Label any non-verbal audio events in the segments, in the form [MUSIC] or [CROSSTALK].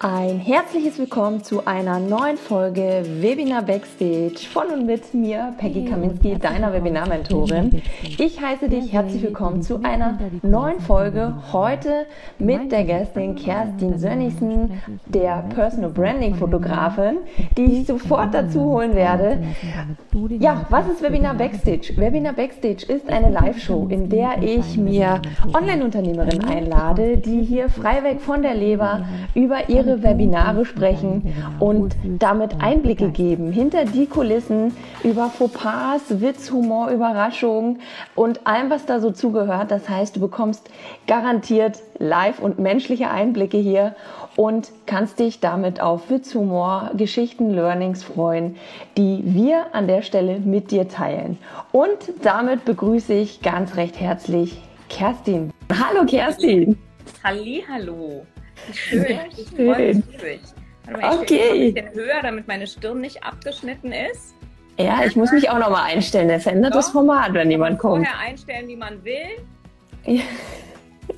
Ein herzliches Willkommen zu einer neuen Folge Webinar Backstage. Von und mit mir, Peggy Kaminski, deiner Webinar-Mentorin. Ich heiße dich herzlich willkommen zu einer neuen Folge heute mit der Gästin Kerstin Sönnigsen, der Personal Branding Fotografin, die ich sofort dazu holen werde. Ja, was ist Webinar Backstage? Webinar Backstage ist eine Live-Show, in der ich mir Online-Unternehmerinnen einlade, die hier freiweg von der Leber über ihre ihre Webinare sprechen und damit Einblicke geben hinter die Kulissen über Fauxpas, Witz, Humor, Überraschungen und allem, was da so zugehört. Das heißt, du bekommst garantiert live und menschliche Einblicke hier und kannst dich damit auf Witz, Humor, Geschichten, Learnings freuen, die wir an der Stelle mit dir teilen. Und damit begrüße ich ganz recht herzlich Kerstin. Hallo Kerstin. Halli, hallo. Schön, ich freue mich riesig. okay. Ich ein bisschen höher, damit meine Stirn nicht abgeschnitten ist. Ja, ich muss mich auch noch mal einstellen. Der verändert das Format, wenn jemand kommt. Vorher einstellen, wie man will. Ja.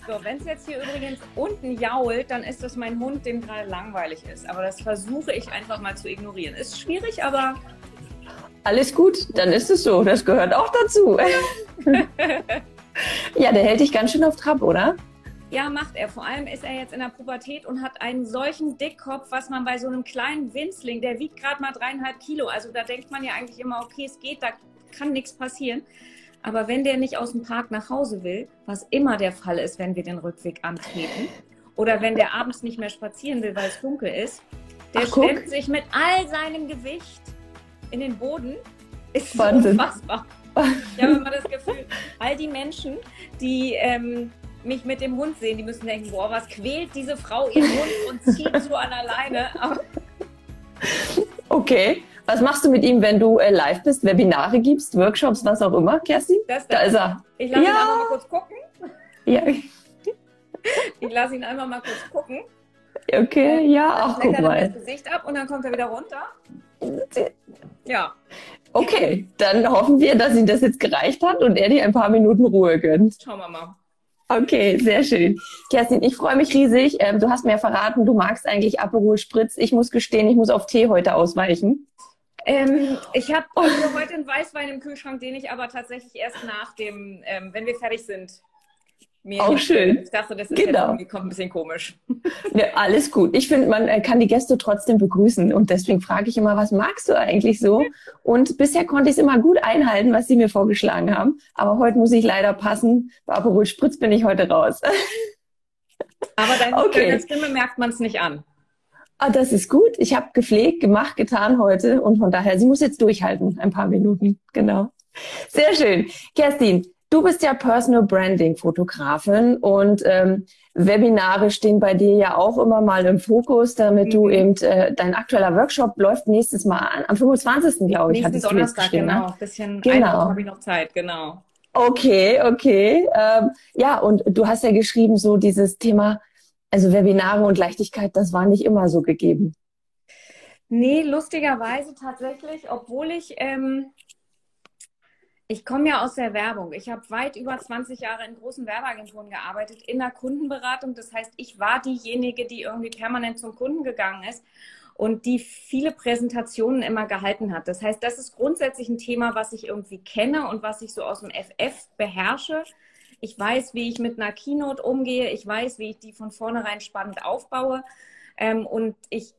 So, wenn es jetzt hier übrigens unten jault, dann ist das mein Hund, dem gerade langweilig ist. Aber das versuche ich einfach mal zu ignorieren. Ist schwierig, aber. Alles gut, dann ist es so. Das gehört auch dazu. [LAUGHS] ja, der hält dich ganz schön auf Trab, oder? Ja, macht er. Vor allem ist er jetzt in der Pubertät und hat einen solchen Dickkopf, was man bei so einem kleinen Winzling, der wiegt gerade mal dreieinhalb Kilo. Also da denkt man ja eigentlich immer, okay, es geht, da kann nichts passieren. Aber wenn der nicht aus dem Park nach Hause will, was immer der Fall ist, wenn wir den Rückweg antreten, oder wenn der abends nicht mehr spazieren will, weil es dunkel ist, der Ach, stemmt sich mit all seinem Gewicht in den Boden. Ist Wahnsinn. unfassbar. Ich habe immer das Gefühl, all die Menschen, die ähm, mich mit dem Hund sehen, die müssen denken, boah, was quält diese Frau ihren Hund und zieht so an alleine. okay. Was machst du mit ihm, wenn du äh, live bist, Webinare gibst, Workshops, was auch immer, Kerstin? Das, da ist er. Ich lasse ja. ihn einfach mal kurz gucken. Ja. Ich lasse ihn einfach mal kurz gucken. Okay, ja, ach, guck mal. das Gesicht ab und dann kommt er wieder runter. Ja. Okay, dann hoffen wir, dass ihm das jetzt gereicht hat und er dir ein paar Minuten Ruhe gönnt. Schauen wir mal. Okay, sehr schön. Kerstin, ich freue mich riesig. Ähm, du hast mir verraten, du magst eigentlich Aperol Spritz. Ich muss gestehen, ich muss auf Tee heute ausweichen. Ähm, ich habe oh. [LAUGHS] heute einen Weißwein im Kühlschrank, den ich aber tatsächlich erst nach dem, ähm, wenn wir fertig sind, mir auch schön. Ich dachte, das ist genau. irgendwie kommt ein bisschen komisch. [LAUGHS] Ja, alles gut. Ich finde, man äh, kann die Gäste trotzdem begrüßen und deswegen frage ich immer, was magst du eigentlich so? Und bisher konnte ich es immer gut einhalten, was sie mir vorgeschlagen haben. Aber heute muss ich leider passen. Bei Aperol Spritz bin ich heute raus. [LAUGHS] Aber deine, okay. Stimme merkt man es nicht an. Ah, das ist gut. Ich habe gepflegt, gemacht, getan heute und von daher, sie muss jetzt durchhalten, ein paar Minuten. Genau. Sehr schön. Kerstin, Du bist ja Personal Branding Fotografin und ähm, Webinare stehen bei dir ja auch immer mal im Fokus, damit mhm. du eben äh, dein aktueller Workshop läuft nächstes Mal an, am 25. glaube ich, Nächsten Donnerstag, genau. Ne? Ein bisschen genau. habe ich noch Zeit, genau. Okay, okay. Ähm, ja, und du hast ja geschrieben, so dieses Thema, also Webinare und Leichtigkeit, das war nicht immer so gegeben. Nee, lustigerweise tatsächlich, obwohl ich ähm, ich komme ja aus der Werbung. Ich habe weit über 20 Jahre in großen Werbeagenturen gearbeitet, in der Kundenberatung. Das heißt, ich war diejenige, die irgendwie permanent zum Kunden gegangen ist und die viele Präsentationen immer gehalten hat. Das heißt, das ist grundsätzlich ein Thema, was ich irgendwie kenne und was ich so aus dem FF beherrsche. Ich weiß, wie ich mit einer Keynote umgehe. Ich weiß, wie ich die von vornherein spannend aufbaue. Ähm, und ich,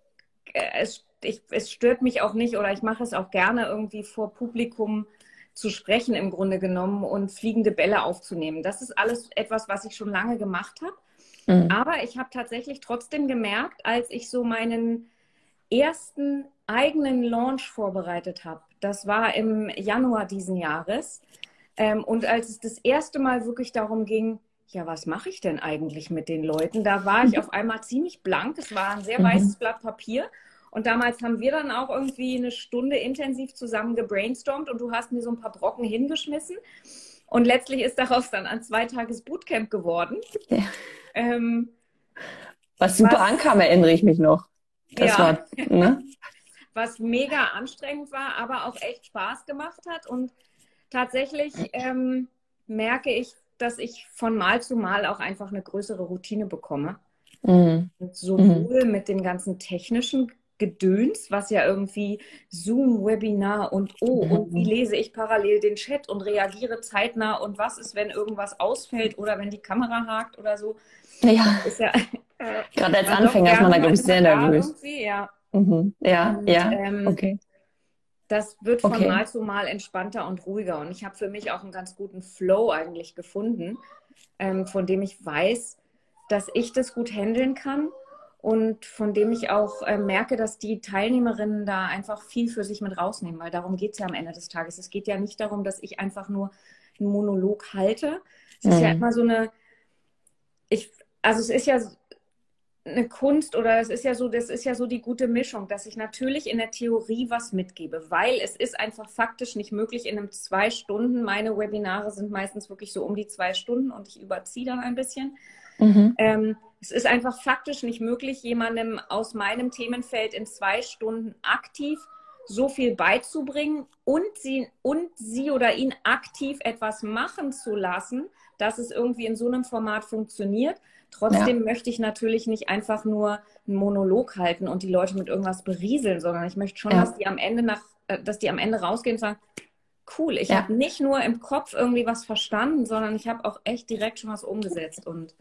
äh, es, ich, es stört mich auch nicht oder ich mache es auch gerne irgendwie vor Publikum zu sprechen im Grunde genommen und fliegende Bälle aufzunehmen. Das ist alles etwas, was ich schon lange gemacht habe. Mhm. Aber ich habe tatsächlich trotzdem gemerkt, als ich so meinen ersten eigenen Launch vorbereitet habe, das war im Januar diesen Jahres, ähm, und als es das erste Mal wirklich darum ging, ja, was mache ich denn eigentlich mit den Leuten? Da war ich auf einmal ziemlich blank. Es war ein sehr mhm. weißes Blatt Papier. Und damals haben wir dann auch irgendwie eine Stunde intensiv zusammen gebrainstormt und du hast mir so ein paar Brocken hingeschmissen. Und letztlich ist daraus dann ein zweitages Bootcamp geworden. Ja. Ähm, was super was, ankam, erinnere ich mich noch. Das ja, war, ne? [LAUGHS] was mega anstrengend war, aber auch echt Spaß gemacht hat. Und tatsächlich ähm, merke ich, dass ich von Mal zu Mal auch einfach eine größere Routine bekomme. Mhm. Sowohl mhm. mit dem ganzen technischen Gedöns, was ja irgendwie Zoom-Webinar und oh, und wie lese ich parallel den Chat und reagiere zeitnah und was ist, wenn irgendwas ausfällt oder wenn die Kamera hakt oder so. Ja. ja [LAUGHS] Gerade als Anfänger ist man da, glaube ich, sehr nervös. Ja. Mhm. Ja, und, ja. Ähm, okay. Das wird von okay. Mal zu Mal entspannter und ruhiger. Und ich habe für mich auch einen ganz guten Flow eigentlich gefunden, ähm, von dem ich weiß, dass ich das gut handeln kann und von dem ich auch äh, merke, dass die Teilnehmerinnen da einfach viel für sich mit rausnehmen, weil darum geht es ja am Ende des Tages. Es geht ja nicht darum, dass ich einfach nur einen Monolog halte. Es mhm. ist ja mhm. immer so eine, ich, also es ist ja eine Kunst oder es ist ja so, das ist ja so die gute Mischung, dass ich natürlich in der Theorie was mitgebe, weil es ist einfach faktisch nicht möglich in einem zwei Stunden. Meine Webinare sind meistens wirklich so um die zwei Stunden und ich überziehe dann ein bisschen. Mhm. Ähm, es ist einfach faktisch nicht möglich, jemandem aus meinem Themenfeld in zwei Stunden aktiv so viel beizubringen und sie, und sie oder ihn aktiv etwas machen zu lassen, dass es irgendwie in so einem Format funktioniert. Trotzdem ja. möchte ich natürlich nicht einfach nur einen Monolog halten und die Leute mit irgendwas berieseln, sondern ich möchte schon, ja. dass die am Ende nach, äh, dass die am Ende rausgehen und sagen, cool, ich ja. habe nicht nur im Kopf irgendwie was verstanden, sondern ich habe auch echt direkt schon was umgesetzt und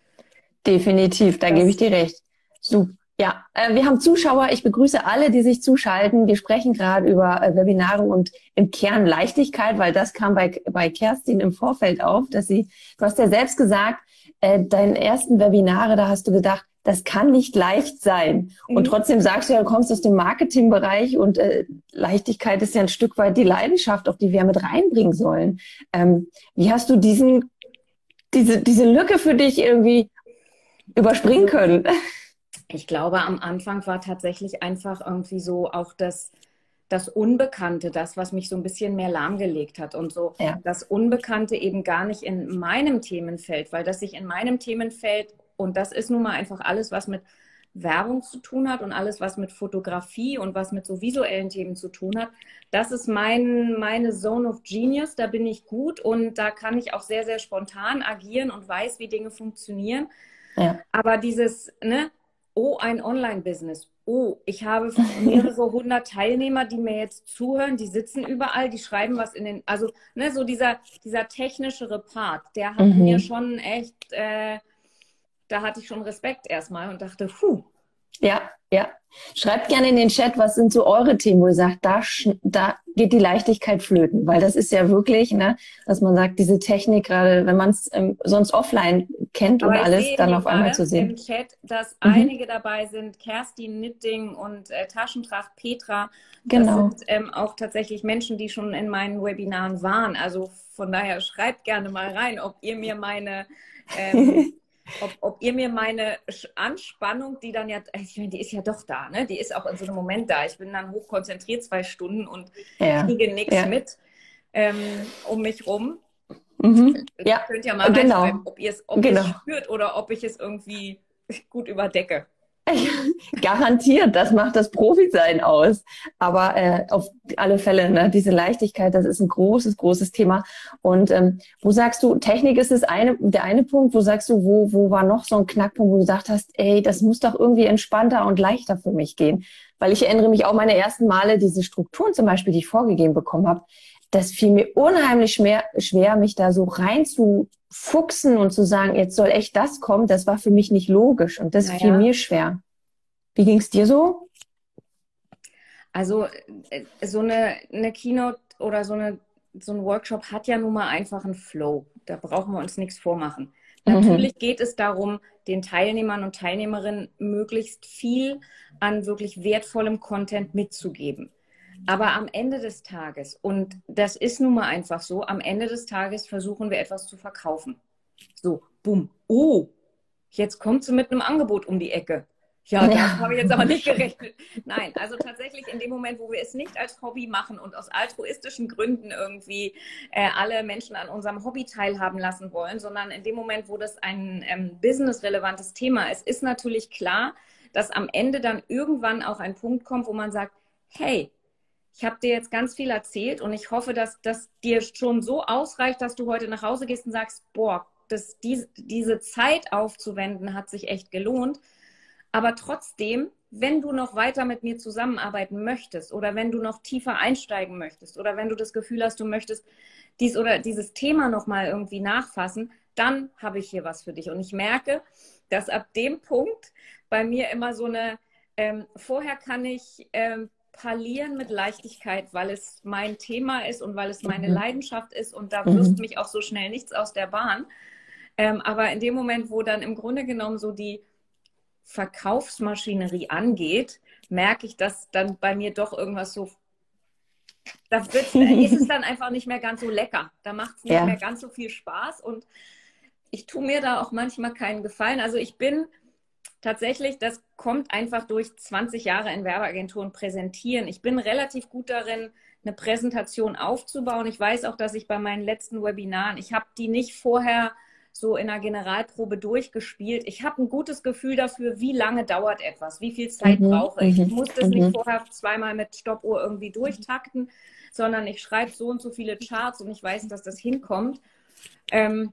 Definitiv, da gebe ich dir recht. Super. Ja, äh, wir haben Zuschauer. Ich begrüße alle, die sich zuschalten. Wir sprechen gerade über äh, Webinare und im Kern Leichtigkeit, weil das kam bei, bei Kerstin im Vorfeld auf, dass sie, du hast ja selbst gesagt, äh, deinen ersten Webinare, da hast du gedacht, das kann nicht leicht sein. Mhm. Und trotzdem sagst du ja, du kommst aus dem Marketingbereich und äh, Leichtigkeit ist ja ein Stück weit die Leidenschaft, auf die wir mit reinbringen sollen. Ähm, wie hast du diesen, diese, diese Lücke für dich irgendwie überspringen können? Ich glaube, am Anfang war tatsächlich einfach irgendwie so auch das, das Unbekannte, das, was mich so ein bisschen mehr lahmgelegt hat und so ja. das Unbekannte eben gar nicht in meinem Themenfeld, weil das sich in meinem Themenfeld und das ist nun mal einfach alles, was mit Werbung zu tun hat und alles, was mit Fotografie und was mit so visuellen Themen zu tun hat. Das ist mein, meine Zone of Genius, da bin ich gut und da kann ich auch sehr, sehr spontan agieren und weiß, wie Dinge funktionieren. Ja. Aber dieses, ne, oh, ein Online-Business. Oh, ich habe [LAUGHS] mehrere hundert Teilnehmer, die mir jetzt zuhören, die sitzen überall, die schreiben was in den, also ne, so dieser, dieser technischere Part, der hat mhm. mir schon echt, äh, da hatte ich schon Respekt erstmal und dachte, puh. Ja, ja. Schreibt gerne in den Chat, was sind so eure Themen, wo ihr sagt, da, da geht die Leichtigkeit flöten, weil das ist ja wirklich, ne, dass man sagt, diese Technik, gerade wenn man es ähm, sonst offline kennt Aber und alles, dann auf einmal zu sehen. im Chat, dass mhm. einige dabei sind, Kerstin Nitting und äh, Taschentracht Petra. Genau. Das sind ähm, auch tatsächlich Menschen, die schon in meinen Webinaren waren. Also von daher schreibt gerne mal rein, ob ihr mir meine ähm, [LAUGHS] ob, ob, ihr mir meine Anspannung, die dann ja, ich meine, die ist ja doch da, ne? Die ist auch in so einem Moment da. Ich bin dann hochkonzentriert zwei Stunden und ja. kriege nichts ja. mit ähm, um mich rum. Mhm. Ja. Könnt ihr mal genau. ob ihr es ob genau. spürt oder ob ich es irgendwie gut überdecke. [LAUGHS] Garantiert, das macht das Profi-Sein aus. Aber äh, auf alle Fälle, ne, diese Leichtigkeit, das ist ein großes, großes Thema. Und ähm, wo sagst du, Technik ist das eine, der eine Punkt, wo sagst du, wo, wo war noch so ein Knackpunkt, wo du gesagt hast, ey, das muss doch irgendwie entspannter und leichter für mich gehen. Weil ich erinnere mich auch meine ersten Male, diese Strukturen zum Beispiel, die ich vorgegeben bekommen habe, das fiel mir unheimlich schwer, schwer, mich da so rein zu fuchsen und zu sagen, jetzt soll echt das kommen, das war für mich nicht logisch und das naja. fiel mir schwer. Wie ging es dir so? Also äh, so eine, eine Keynote oder so, eine, so ein Workshop hat ja nun mal einfach einen Flow. Da brauchen wir uns nichts vormachen. Mhm. Natürlich geht es darum, den Teilnehmern und Teilnehmerinnen möglichst viel an wirklich wertvollem Content mitzugeben. Aber am Ende des Tages, und das ist nun mal einfach so, am Ende des Tages versuchen wir etwas zu verkaufen. So, bumm. Oh, jetzt kommt sie mit einem Angebot um die Ecke. Ja, ja. das habe ich jetzt aber nicht gerechnet. Nein, also tatsächlich in dem Moment, wo wir es nicht als Hobby machen und aus altruistischen Gründen irgendwie äh, alle Menschen an unserem Hobby teilhaben lassen wollen, sondern in dem Moment, wo das ein ähm, businessrelevantes Thema ist, ist natürlich klar, dass am Ende dann irgendwann auch ein Punkt kommt, wo man sagt, hey, ich habe dir jetzt ganz viel erzählt und ich hoffe, dass das dir schon so ausreicht, dass du heute nach Hause gehst und sagst, boah, das, die, diese Zeit aufzuwenden hat sich echt gelohnt. Aber trotzdem, wenn du noch weiter mit mir zusammenarbeiten möchtest oder wenn du noch tiefer einsteigen möchtest oder wenn du das Gefühl hast, du möchtest dies oder dieses Thema nochmal irgendwie nachfassen, dann habe ich hier was für dich. Und ich merke, dass ab dem Punkt bei mir immer so eine, ähm, vorher kann ich ähm, parlieren mit Leichtigkeit, weil es mein Thema ist und weil es meine mhm. Leidenschaft ist und da wirft mhm. mich auch so schnell nichts aus der Bahn. Ähm, aber in dem Moment, wo dann im Grunde genommen so die Verkaufsmaschinerie angeht, merke ich, dass dann bei mir doch irgendwas so da [LAUGHS] ist es dann einfach nicht mehr ganz so lecker. Da macht es nicht ja. mehr ganz so viel Spaß und ich tue mir da auch manchmal keinen Gefallen. Also ich bin tatsächlich, das kommt einfach durch 20 Jahre in Werbeagenturen präsentieren. Ich bin relativ gut darin, eine Präsentation aufzubauen. Ich weiß auch, dass ich bei meinen letzten Webinaren, ich habe die nicht vorher so in einer Generalprobe durchgespielt. Ich habe ein gutes Gefühl dafür, wie lange dauert etwas, wie viel Zeit mhm, brauche ich. Ich mhm, muss das mhm. nicht vorher zweimal mit Stoppuhr irgendwie durchtakten, sondern ich schreibe so und so viele Charts und ich weiß, dass das hinkommt. Ähm,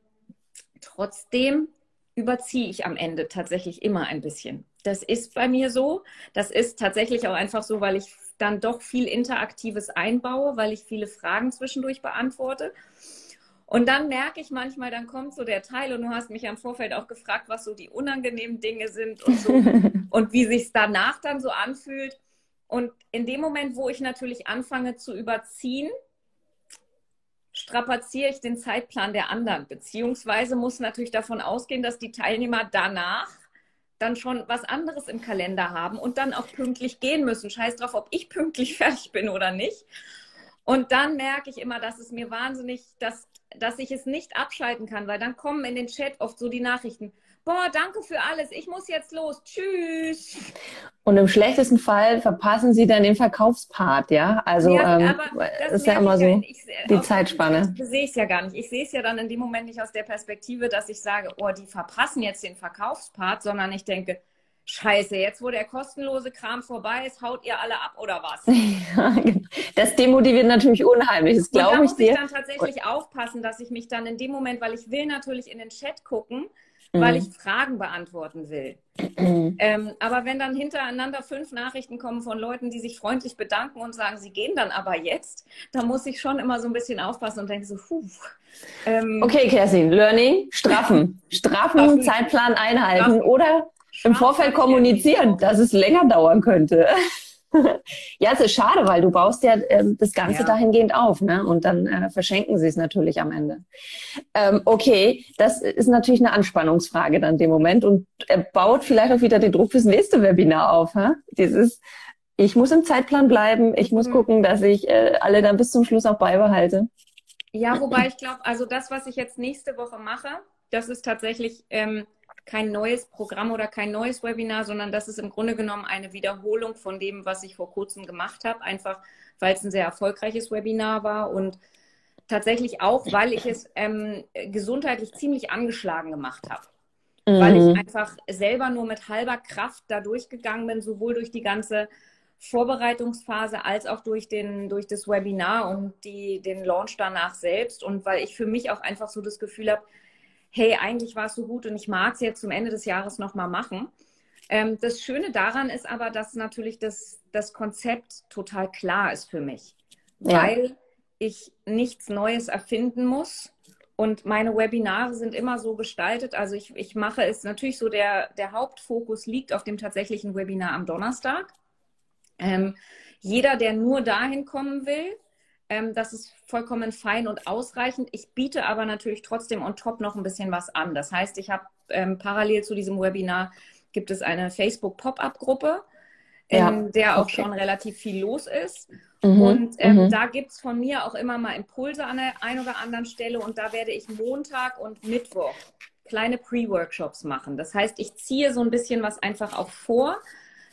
trotzdem überziehe ich am Ende tatsächlich immer ein bisschen. Das ist bei mir so. Das ist tatsächlich auch einfach so, weil ich dann doch viel Interaktives einbaue, weil ich viele Fragen zwischendurch beantworte. Und dann merke ich manchmal, dann kommt so der Teil und du hast mich am Vorfeld auch gefragt, was so die unangenehmen Dinge sind und so [LAUGHS] und wie sich es danach dann so anfühlt. Und in dem Moment, wo ich natürlich anfange zu überziehen, strapaziere ich den Zeitplan der anderen, beziehungsweise muss natürlich davon ausgehen, dass die Teilnehmer danach dann schon was anderes im Kalender haben und dann auch pünktlich gehen müssen. Scheiß drauf, ob ich pünktlich [LAUGHS] fertig bin oder nicht. Und dann merke ich immer, dass es mir wahnsinnig, dass, dass ich es nicht abschalten kann, weil dann kommen in den Chat oft so die Nachrichten, boah, danke für alles, ich muss jetzt los, tschüss. Und im schlechtesten Fall verpassen Sie dann den Verkaufspart, ja? Also ja, ähm, das ist ja immer so ich, die Zeitspanne. Das sehe ich ja gar nicht. Ich sehe es ja dann in dem Moment nicht aus der Perspektive, dass ich sage, oh, die verpassen jetzt den Verkaufspart, sondern ich denke, Scheiße, jetzt wo der kostenlose Kram vorbei ist, haut ihr alle ab oder was? [LAUGHS] Genau. das demotiviert natürlich unheimlich, das glaube ich dir. Ich muss dann tatsächlich aufpassen, dass ich mich dann in dem Moment, weil ich will natürlich in den Chat gucken, mhm. weil ich Fragen beantworten will. Mhm. Ähm, aber wenn dann hintereinander fünf Nachrichten kommen von Leuten, die sich freundlich bedanken und sagen, sie gehen dann aber jetzt, da muss ich schon immer so ein bisschen aufpassen und denke so, puh. Ähm, okay, Kerstin, Learning, straffen. Straffen, Zeitplan einhalten straffen. oder im Vorfeld kommunizieren, dass es länger dauern könnte. [LAUGHS] ja, es ist schade, weil du baust ja äh, das Ganze ja. dahingehend auf, ne? Und dann äh, verschenken sie es natürlich am Ende. Ähm, okay, das ist natürlich eine Anspannungsfrage dann in dem Moment und er baut vielleicht auch wieder den Druck fürs nächste Webinar auf. Hä? Dieses, ich muss im Zeitplan bleiben, ich muss mhm. gucken, dass ich äh, alle dann bis zum Schluss auch beibehalte. Ja, wobei ich glaube, also das, was ich jetzt nächste Woche mache, das ist tatsächlich ähm, kein neues Programm oder kein neues Webinar, sondern das ist im Grunde genommen eine Wiederholung von dem, was ich vor kurzem gemacht habe, einfach weil es ein sehr erfolgreiches Webinar war und tatsächlich auch, weil ich es ähm, gesundheitlich ziemlich angeschlagen gemacht habe. Mhm. Weil ich einfach selber nur mit halber Kraft da durchgegangen bin, sowohl durch die ganze Vorbereitungsphase als auch durch, den, durch das Webinar und die, den Launch danach selbst. Und weil ich für mich auch einfach so das Gefühl habe, hey, eigentlich war es so gut und ich mag es jetzt zum Ende des Jahres nochmal machen. Ähm, das Schöne daran ist aber, dass natürlich das, das Konzept total klar ist für mich, ja. weil ich nichts Neues erfinden muss. Und meine Webinare sind immer so gestaltet. Also ich, ich mache es natürlich so, der, der Hauptfokus liegt auf dem tatsächlichen Webinar am Donnerstag. Ähm, jeder, der nur dahin kommen will, ähm, das ist vollkommen fein und ausreichend. Ich biete aber natürlich trotzdem on top noch ein bisschen was an. Das heißt, ich habe ähm, parallel zu diesem Webinar gibt es eine Facebook-Pop-up-Gruppe, in ja, der auch okay. schon relativ viel los ist. Mhm, und ähm, mhm. da gibt es von mir auch immer mal Impulse an der einen oder anderen Stelle. Und da werde ich Montag und Mittwoch kleine Pre-Workshops machen. Das heißt, ich ziehe so ein bisschen was einfach auch vor.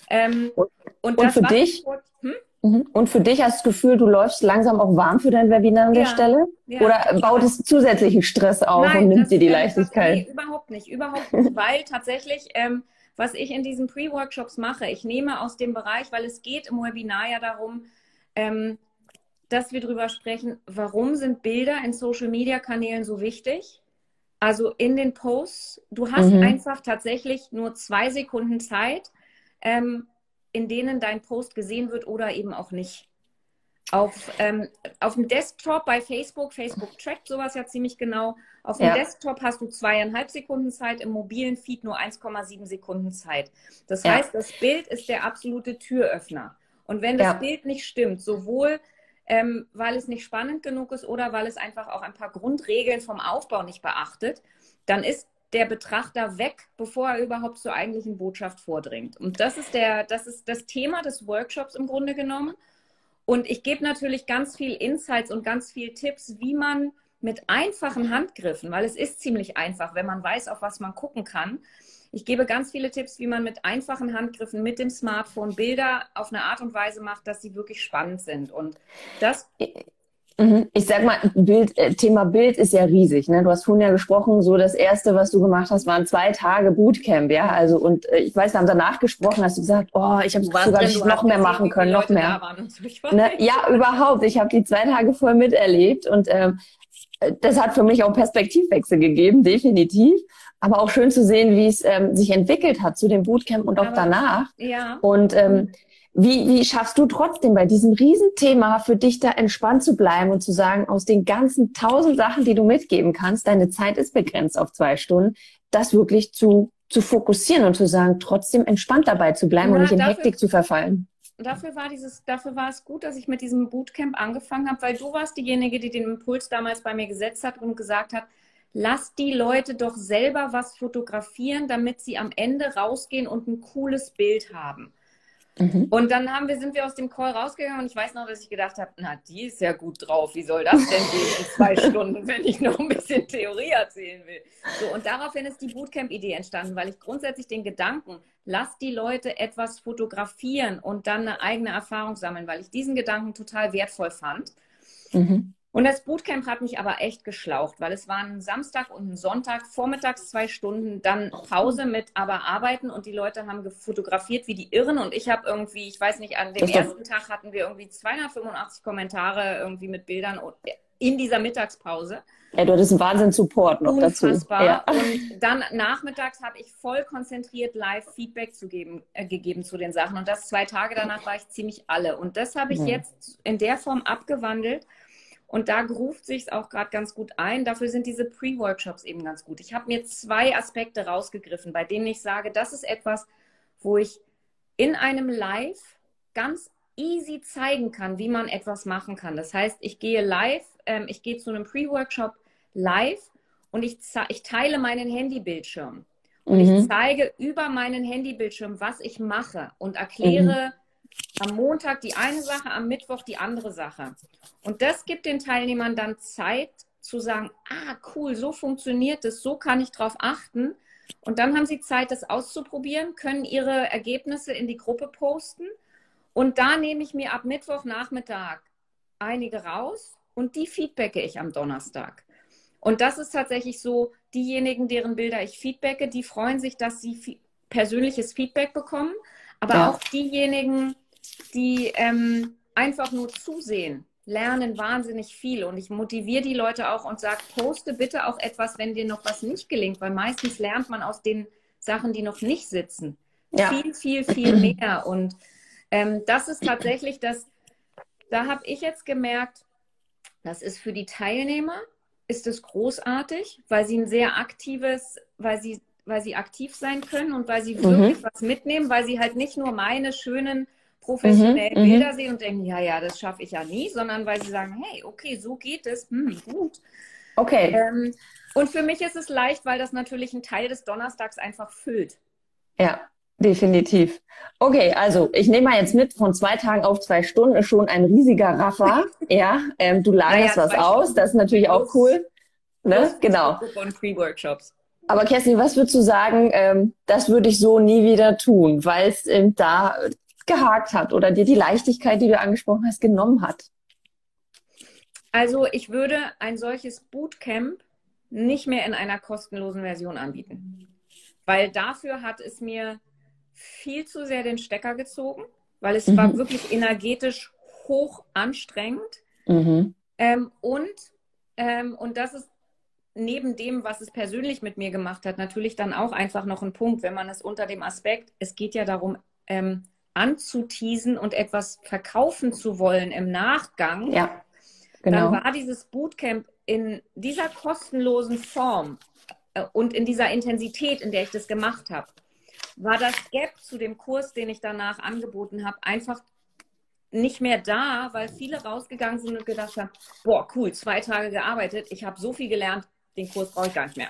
Ähm, und, und, und für dich? Vor, hm? Mhm. Und für dich hast du das Gefühl, du läufst langsam auch warm für dein Webinar an ja, der Stelle? Ja. Oder baut es zusätzlichen Stress auf Nein, und nimmt dir die Leichtigkeit? Das, nee, überhaupt nicht, überhaupt nicht, [LAUGHS] weil tatsächlich, ähm, was ich in diesen Pre-Workshops mache, ich nehme aus dem Bereich, weil es geht im Webinar ja darum, ähm, dass wir darüber sprechen, warum sind Bilder in Social-Media-Kanälen so wichtig? Also in den Posts, du hast mhm. einfach tatsächlich nur zwei Sekunden Zeit, ähm, in denen dein Post gesehen wird oder eben auch nicht. Auf, ähm, auf dem Desktop bei Facebook, Facebook trackt sowas ja ziemlich genau. Auf dem ja. Desktop hast du zweieinhalb Sekunden Zeit, im mobilen Feed nur 1,7 Sekunden Zeit. Das ja. heißt, das Bild ist der absolute Türöffner. Und wenn das ja. Bild nicht stimmt, sowohl ähm, weil es nicht spannend genug ist oder weil es einfach auch ein paar Grundregeln vom Aufbau nicht beachtet, dann ist der Betrachter weg, bevor er überhaupt zur eigentlichen Botschaft vordringt. Und das ist der, das ist das Thema des Workshops im Grunde genommen. Und ich gebe natürlich ganz viel Insights und ganz viel Tipps, wie man mit einfachen Handgriffen, weil es ist ziemlich einfach, wenn man weiß, auf was man gucken kann. Ich gebe ganz viele Tipps, wie man mit einfachen Handgriffen mit dem Smartphone Bilder auf eine Art und Weise macht, dass sie wirklich spannend sind. Und das. Ich sag mal, Bild, äh, Thema Bild ist ja riesig. Ne? Du hast vorhin ja gesprochen, so das erste, was du gemacht hast, waren zwei Tage Bootcamp, ja. Also und äh, ich weiß, wir haben danach gesprochen, hast du gesagt, oh, ich habe sogar drin, noch mehr machen können, noch mehr. Ne? Ja, überhaupt. Ich habe die zwei Tage voll miterlebt und ähm, das hat für mich auch Perspektivwechsel gegeben, definitiv. Aber auch schön zu sehen, wie es ähm, sich entwickelt hat zu dem Bootcamp und auch Aber, danach. Ja. Und ähm, wie, wie schaffst du trotzdem bei diesem Riesenthema für dich da entspannt zu bleiben und zu sagen, aus den ganzen tausend Sachen, die du mitgeben kannst, deine Zeit ist begrenzt auf zwei Stunden, das wirklich zu, zu fokussieren und zu sagen, trotzdem entspannt dabei zu bleiben ja, und nicht in dafür, Hektik zu verfallen? Dafür war, dieses, dafür war es gut, dass ich mit diesem Bootcamp angefangen habe, weil du warst diejenige, die den Impuls damals bei mir gesetzt hat und gesagt hat, lass die Leute doch selber was fotografieren, damit sie am Ende rausgehen und ein cooles Bild haben. Mhm. Und dann haben wir, sind wir aus dem Call rausgegangen und ich weiß noch, dass ich gedacht habe, na, die ist ja gut drauf. Wie soll das denn gehen in zwei [LAUGHS] Stunden, wenn ich noch ein bisschen Theorie erzählen will? So, und daraufhin ist die Bootcamp-Idee entstanden, weil ich grundsätzlich den Gedanken, lass die Leute etwas fotografieren und dann eine eigene Erfahrung sammeln, weil ich diesen Gedanken total wertvoll fand. Mhm. Und das Bootcamp hat mich aber echt geschlaucht, weil es waren Samstag und ein Sonntag, vormittags zwei Stunden, dann Pause mit aber arbeiten und die Leute haben fotografiert wie die Irren und ich habe irgendwie, ich weiß nicht, an dem ersten Tag hatten wir irgendwie 285 Kommentare irgendwie mit Bildern in dieser Mittagspause. Ja, du hattest einen Wahnsinn-Support noch Unfassbar. dazu. Ja. Und dann nachmittags habe ich voll konzentriert live Feedback zu geben, äh, gegeben zu den Sachen. Und das zwei Tage danach war ich ziemlich alle. Und das habe ich ja. jetzt in der Form abgewandelt und da ruft sich es auch gerade ganz gut ein. Dafür sind diese Pre-Workshops eben ganz gut. Ich habe mir zwei Aspekte rausgegriffen, bei denen ich sage, das ist etwas, wo ich in einem Live ganz easy zeigen kann, wie man etwas machen kann. Das heißt, ich gehe live, ähm, ich gehe zu einem Pre-Workshop live und ich, ich teile meinen Handybildschirm. Und mhm. ich zeige über meinen Handybildschirm, was ich mache und erkläre, mhm am Montag die eine Sache, am Mittwoch die andere Sache. Und das gibt den Teilnehmern dann Zeit zu sagen, ah, cool, so funktioniert es, so kann ich drauf achten. Und dann haben sie Zeit, das auszuprobieren, können ihre Ergebnisse in die Gruppe posten. Und da nehme ich mir ab Mittwochnachmittag einige raus und die feedbacke ich am Donnerstag. Und das ist tatsächlich so, diejenigen, deren Bilder ich feedbacke, die freuen sich, dass sie persönliches Feedback bekommen. Aber ja. auch diejenigen, die ähm, einfach nur zusehen, lernen wahnsinnig viel. Und ich motiviere die Leute auch und sage, poste bitte auch etwas, wenn dir noch was nicht gelingt, weil meistens lernt man aus den Sachen, die noch nicht sitzen. Ja. Viel, viel, viel [CLEARS THROAT] mehr. Und ähm, das ist tatsächlich das, da habe ich jetzt gemerkt, das ist für die Teilnehmer, ist es großartig, weil sie ein sehr aktives, weil sie, weil sie aktiv sein können und weil sie mhm. wirklich was mitnehmen, weil sie halt nicht nur meine schönen professionell mhm, mhm, Bilder sehen und denken, ja, ja, das schaffe ich ja nie, sondern weil sie sagen, hey, okay, so geht es, hm, gut. Okay. Ähm, und für mich ist es leicht, weil das natürlich einen Teil des Donnerstags einfach füllt. Ja, definitiv. Okay, also ich nehme mal jetzt mit, von zwei Tagen auf zwei Stunden ist schon ein riesiger Raffer. [LAUGHS] ja, ähm, du lagerst naja, was aus, Stunden. das ist natürlich auch cool. Ne? Genau. Pre-Workshops. Aber Kerstin, was würdest du sagen, ähm, das würde ich so nie wieder tun, weil es ähm, da gehakt hat oder dir die Leichtigkeit, die du angesprochen hast, genommen hat? Also ich würde ein solches Bootcamp nicht mehr in einer kostenlosen Version anbieten, weil dafür hat es mir viel zu sehr den Stecker gezogen, weil es mhm. war wirklich energetisch hoch anstrengend. Mhm. Ähm, und, ähm, und das ist neben dem, was es persönlich mit mir gemacht hat, natürlich dann auch einfach noch ein Punkt, wenn man es unter dem Aspekt, es geht ja darum, ähm, anzuteasen und etwas verkaufen zu wollen im Nachgang. Ja, genau. Dann war dieses Bootcamp in dieser kostenlosen Form äh, und in dieser Intensität, in der ich das gemacht habe, war das Gap zu dem Kurs, den ich danach angeboten habe, einfach nicht mehr da, weil viele rausgegangen sind und gedacht haben, boah, cool, zwei Tage gearbeitet, ich habe so viel gelernt, den Kurs brauche ich gar nicht mehr.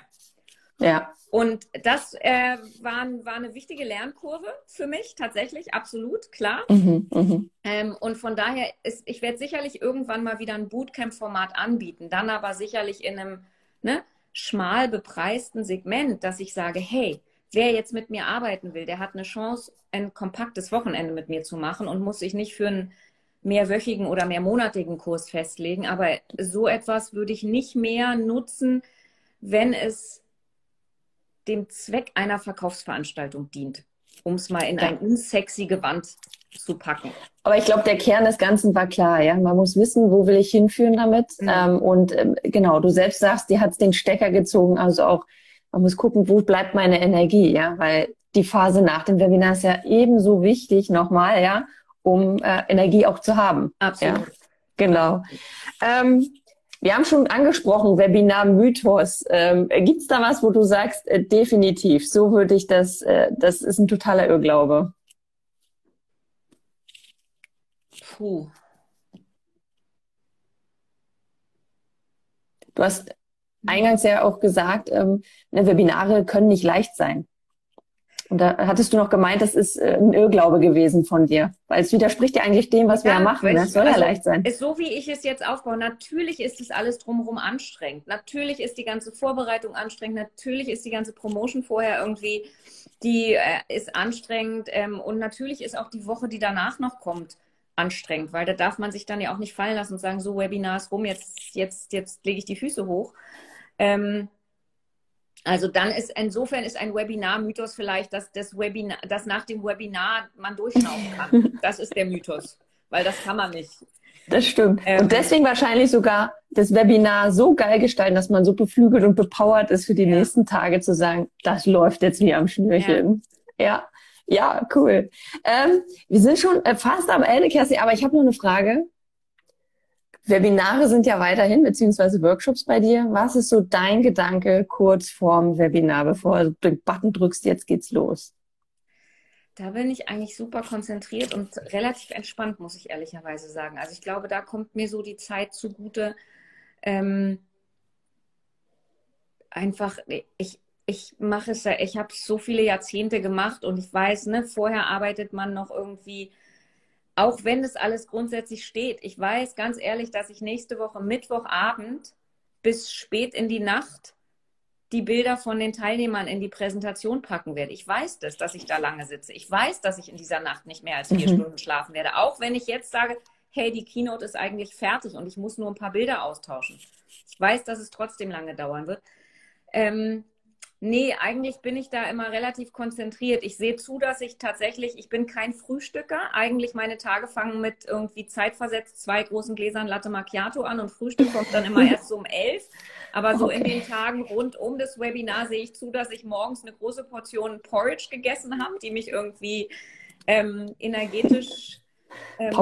Ja. Und das äh, war, war eine wichtige Lernkurve für mich, tatsächlich, absolut, klar. Mhm, mh. ähm, und von daher, ist, ich werde sicherlich irgendwann mal wieder ein Bootcamp-Format anbieten, dann aber sicherlich in einem ne, schmal bepreisten Segment, dass ich sage, hey, wer jetzt mit mir arbeiten will, der hat eine Chance, ein kompaktes Wochenende mit mir zu machen und muss sich nicht für einen mehrwöchigen oder mehrmonatigen Kurs festlegen. Aber so etwas würde ich nicht mehr nutzen, wenn es dem Zweck einer Verkaufsveranstaltung dient, um es mal in ein unsexy Gewand zu packen. Aber ich glaube, der Kern des Ganzen war klar, ja. Man muss wissen, wo will ich hinführen damit. Mhm. Ähm, und ähm, genau, du selbst sagst, die hat den Stecker gezogen, also auch man muss gucken, wo bleibt meine Energie, ja, weil die Phase nach dem Webinar ist ja ebenso wichtig nochmal, ja, um äh, Energie auch zu haben. Absolut. Ja, genau. Ähm, wir haben schon angesprochen, Webinar-Mythos. Ähm, Gibt es da was, wo du sagst, äh, definitiv, so würde ich das, äh, das ist ein totaler Irrglaube? Puh. Du hast eingangs ja auch gesagt, ähm, ne, Webinare können nicht leicht sein. Und da hattest du noch gemeint, das ist äh, ein Irrglaube gewesen von dir. Weil es widerspricht ja eigentlich dem, was ja, wir ja machen. Ne? Es soll also, ja leicht sein. Ist so wie ich es jetzt aufbaue. Natürlich ist es alles drumherum anstrengend. Natürlich ist die ganze Vorbereitung anstrengend. Natürlich ist die ganze Promotion vorher irgendwie, die äh, ist anstrengend. Ähm, und natürlich ist auch die Woche, die danach noch kommt, anstrengend. Weil da darf man sich dann ja auch nicht fallen lassen und sagen, so Webinars rum, jetzt, jetzt, jetzt lege ich die Füße hoch. Ähm, also dann ist insofern ist ein Webinar-Mythos vielleicht, dass das Webinar, dass nach dem Webinar man durchschnaufen kann. [LAUGHS] Das ist der Mythos, weil das kann man nicht. Das stimmt. Ähm, und deswegen wahrscheinlich sogar das Webinar so geil gestalten, dass man so beflügelt und bepowert ist für die ja. nächsten Tage zu sagen, das läuft jetzt wie am Schnürchen. Ja, ja, ja cool. Ähm, wir sind schon äh, fast am Ende, Kerstin, aber ich habe noch eine Frage. Webinare sind ja weiterhin, beziehungsweise Workshops bei dir. Was ist so dein Gedanke kurz vorm Webinar, bevor du den Button drückst, jetzt geht's los? Da bin ich eigentlich super konzentriert und relativ entspannt, muss ich ehrlicherweise sagen. Also ich glaube, da kommt mir so die Zeit zugute. Ähm, einfach, ich, ich mache es ja, ich habe so viele Jahrzehnte gemacht und ich weiß, ne, vorher arbeitet man noch irgendwie auch wenn es alles grundsätzlich steht. Ich weiß ganz ehrlich, dass ich nächste Woche Mittwochabend bis spät in die Nacht die Bilder von den Teilnehmern in die Präsentation packen werde. Ich weiß das, dass ich da lange sitze. Ich weiß, dass ich in dieser Nacht nicht mehr als vier mhm. Stunden schlafen werde. Auch wenn ich jetzt sage, hey, die Keynote ist eigentlich fertig und ich muss nur ein paar Bilder austauschen. Ich weiß, dass es trotzdem lange dauern wird. Ähm, Nee, eigentlich bin ich da immer relativ konzentriert. Ich sehe zu, dass ich tatsächlich, ich bin kein Frühstücker. Eigentlich meine Tage fangen mit irgendwie zeitversetzt zwei großen Gläsern Latte Macchiato an und Frühstück kommt dann immer [LAUGHS] erst so um elf. Aber so okay. in den Tagen rund um das Webinar sehe ich zu, dass ich morgens eine große Portion Porridge gegessen habe, die mich irgendwie ähm, energetisch ähm,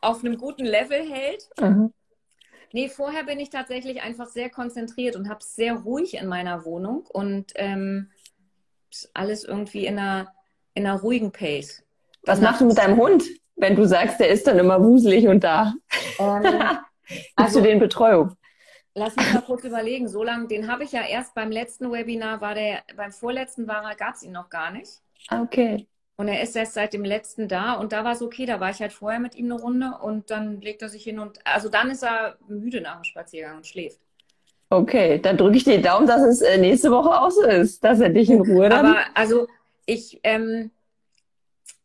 auf einem guten Level hält. Mhm. Nee, vorher bin ich tatsächlich einfach sehr konzentriert und habe es sehr ruhig in meiner Wohnung und ähm, alles irgendwie in einer, in einer ruhigen Pace. Was machst du mit deinem Hund, wenn du sagst, der ist dann immer wuselig und da? Ähm, [LAUGHS] also, du den Betreuung? Lass mich mal kurz überlegen. So lange, den habe ich ja erst beim letzten Webinar, war der, beim vorletzten war gab es ihn noch gar nicht. Ah, okay. Und er ist erst seit dem letzten da und da war es okay. Da war ich halt vorher mit ihm eine Runde und dann legt er sich hin und also dann ist er müde nach dem Spaziergang und schläft. Okay, dann drücke ich die Daumen, dass es äh, nächste Woche auch so ist, dass er dich in Ruhe dann. Aber also ich, ähm,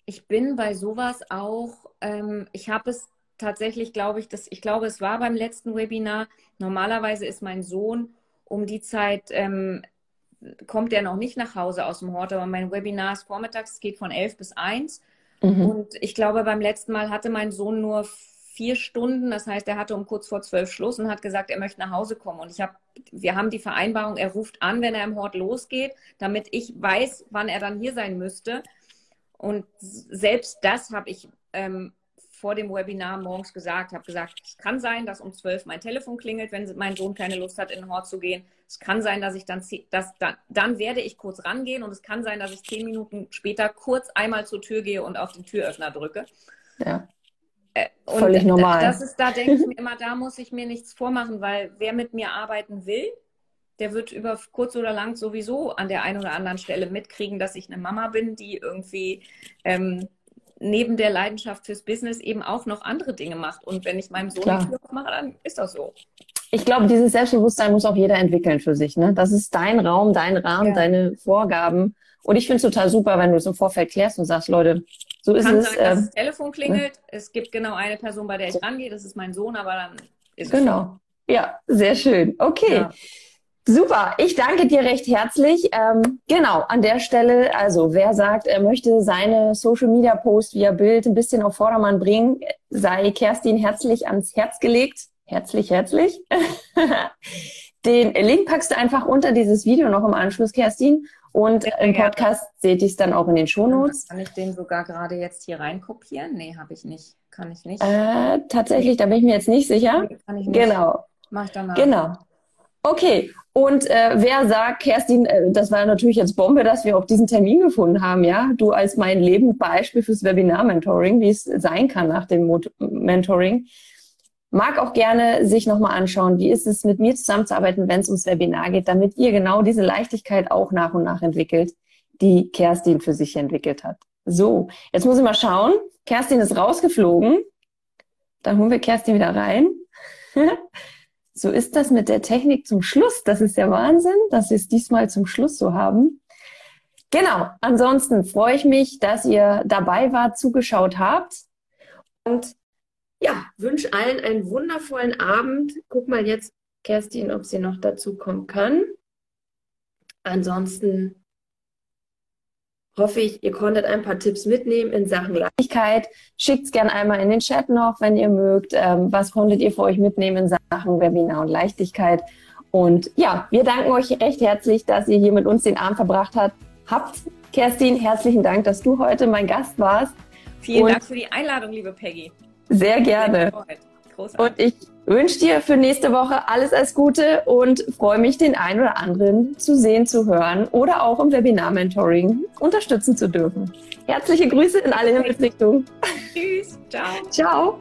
ich bin bei sowas auch, ähm, ich habe es tatsächlich, glaube ich, das, ich glaube, es war beim letzten Webinar. Normalerweise ist mein Sohn um die Zeit ähm, kommt er noch nicht nach Hause aus dem Hort, aber mein Webinar ist vormittags, geht von 11 bis 1. Mhm. Und ich glaube, beim letzten Mal hatte mein Sohn nur vier Stunden. Das heißt, er hatte um kurz vor zwölf Schluss und hat gesagt, er möchte nach Hause kommen. Und ich habe, wir haben die Vereinbarung, er ruft an, wenn er im Hort losgeht, damit ich weiß, wann er dann hier sein müsste. Und selbst das habe ich ähm, vor dem Webinar morgens gesagt, habe gesagt, es kann sein, dass um zwölf mein Telefon klingelt, wenn mein Sohn keine Lust hat, in den Hort zu gehen. Es kann sein, dass ich dann, dass dann, dann werde ich kurz rangehen und es kann sein, dass ich zehn Minuten später kurz einmal zur Tür gehe und auf den Türöffner drücke. Ja. Äh, und Völlig normal. Das ist, da denke ich mir immer, da muss ich mir nichts vormachen, weil wer mit mir arbeiten will, der wird über kurz oder lang sowieso an der einen oder anderen Stelle mitkriegen, dass ich eine Mama bin, die irgendwie ähm, neben der Leidenschaft fürs Business eben auch noch andere Dinge macht. Und wenn ich meinem Sohn Klar. Tür aufmache, dann ist das so. Ich glaube, dieses Selbstbewusstsein muss auch jeder entwickeln für sich. Ne? Das ist dein Raum, dein Rahmen, ja. deine Vorgaben. Und ich finde es total super, wenn du es im Vorfeld klärst und sagst, Leute, so ist Kann es. Sein, dass ähm, das Telefon klingelt. Ne? Es gibt genau eine Person, bei der ich rangehe. Das ist mein Sohn, aber dann ist es. Genau. Ja, sehr schön. Okay. Ja. Super, ich danke dir recht herzlich. Ähm, genau, an der Stelle, also wer sagt, er möchte seine Social Media Post via Bild ein bisschen auf Vordermann bringen, sei Kerstin herzlich ans Herz gelegt. Herzlich, herzlich. [LAUGHS] Den Link packst du einfach unter dieses Video noch im Anschluss, Kerstin. Und im Podcast seht ihr es dann auch in den Shownotes. Kann ich den sogar gerade jetzt hier reinkopieren? Nee, habe ich nicht. Kann ich nicht. Äh, tatsächlich, da bin ich mir jetzt nicht sicher. Kann ich nicht. Genau. Mach ich danach. Genau. Okay, und äh, wer sagt, Kerstin, äh, das war natürlich jetzt Bombe, dass wir auch diesen Termin gefunden haben, ja? Du als mein Lebensbeispiel fürs Webinar-Mentoring, wie es sein kann nach dem Mot Mentoring. Mag auch gerne sich nochmal anschauen, wie ist es mit mir zusammenzuarbeiten, wenn es ums Webinar geht, damit ihr genau diese Leichtigkeit auch nach und nach entwickelt, die Kerstin für sich entwickelt hat. So, jetzt muss ich mal schauen. Kerstin ist rausgeflogen. Dann holen wir Kerstin wieder rein. [LAUGHS] so ist das mit der Technik zum Schluss. Das ist der Wahnsinn, dass wir es diesmal zum Schluss so haben. Genau. Ansonsten freue ich mich, dass ihr dabei wart, zugeschaut habt. Und ja, wünsche allen einen wundervollen Abend. Guck mal jetzt, Kerstin, ob sie noch dazu kommen kann. Ansonsten hoffe ich, ihr konntet ein paar Tipps mitnehmen in Sachen Leichtigkeit. Schickt es gerne einmal in den Chat noch, wenn ihr mögt. Ähm, was konntet ihr für euch mitnehmen in Sachen Webinar und Leichtigkeit? Und ja, wir danken euch recht herzlich, dass ihr hier mit uns den Abend verbracht habt. Habt, Kerstin, herzlichen Dank, dass du heute mein Gast warst. Vielen und Dank für die Einladung, liebe Peggy. Sehr gerne. Und ich wünsche dir für nächste Woche alles als Gute und freue mich, den einen oder anderen zu sehen, zu hören oder auch im Webinar-Mentoring unterstützen zu dürfen. Herzliche Grüße in alle Himmelsrichtungen. Tschüss. Ciao. Ciao.